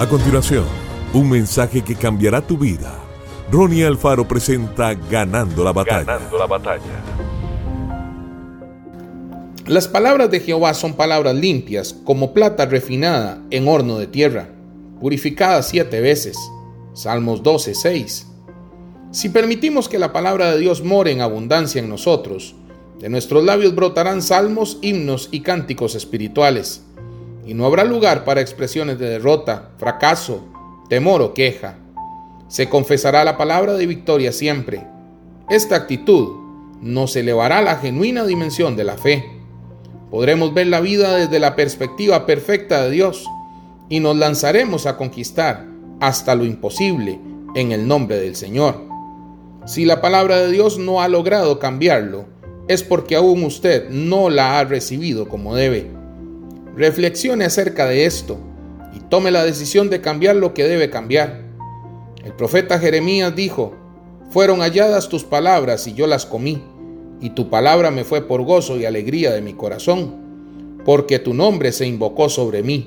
A continuación, un mensaje que cambiará tu vida. Ronnie Alfaro presenta Ganando la batalla. Ganando la batalla. Las palabras de Jehová son palabras limpias, como plata refinada en horno de tierra, purificada siete veces. Salmos 12, 6. Si permitimos que la palabra de Dios more en abundancia en nosotros, de nuestros labios brotarán salmos, himnos y cánticos espirituales y no habrá lugar para expresiones de derrota, fracaso, temor o queja. Se confesará la palabra de victoria siempre. Esta actitud nos elevará a la genuina dimensión de la fe. Podremos ver la vida desde la perspectiva perfecta de Dios y nos lanzaremos a conquistar hasta lo imposible en el nombre del Señor. Si la palabra de Dios no ha logrado cambiarlo, es porque aún usted no la ha recibido como debe. Reflexione acerca de esto y tome la decisión de cambiar lo que debe cambiar. El profeta Jeremías dijo, fueron halladas tus palabras y yo las comí, y tu palabra me fue por gozo y alegría de mi corazón, porque tu nombre se invocó sobre mí,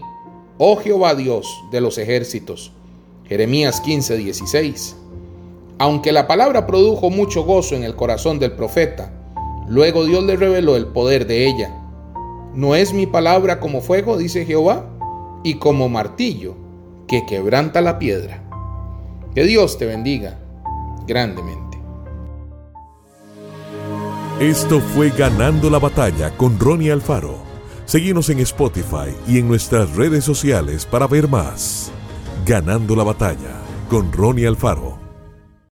oh Jehová Dios de los ejércitos. Jeremías 15:16. Aunque la palabra produjo mucho gozo en el corazón del profeta, luego Dios le reveló el poder de ella ¿No es mi palabra como fuego, dice Jehová, y como martillo que quebranta la piedra? Que Dios te bendiga grandemente. Esto fue Ganando la Batalla con Ronnie Alfaro. Seguimos en Spotify y en nuestras redes sociales para ver más. Ganando la Batalla con Ronnie Alfaro.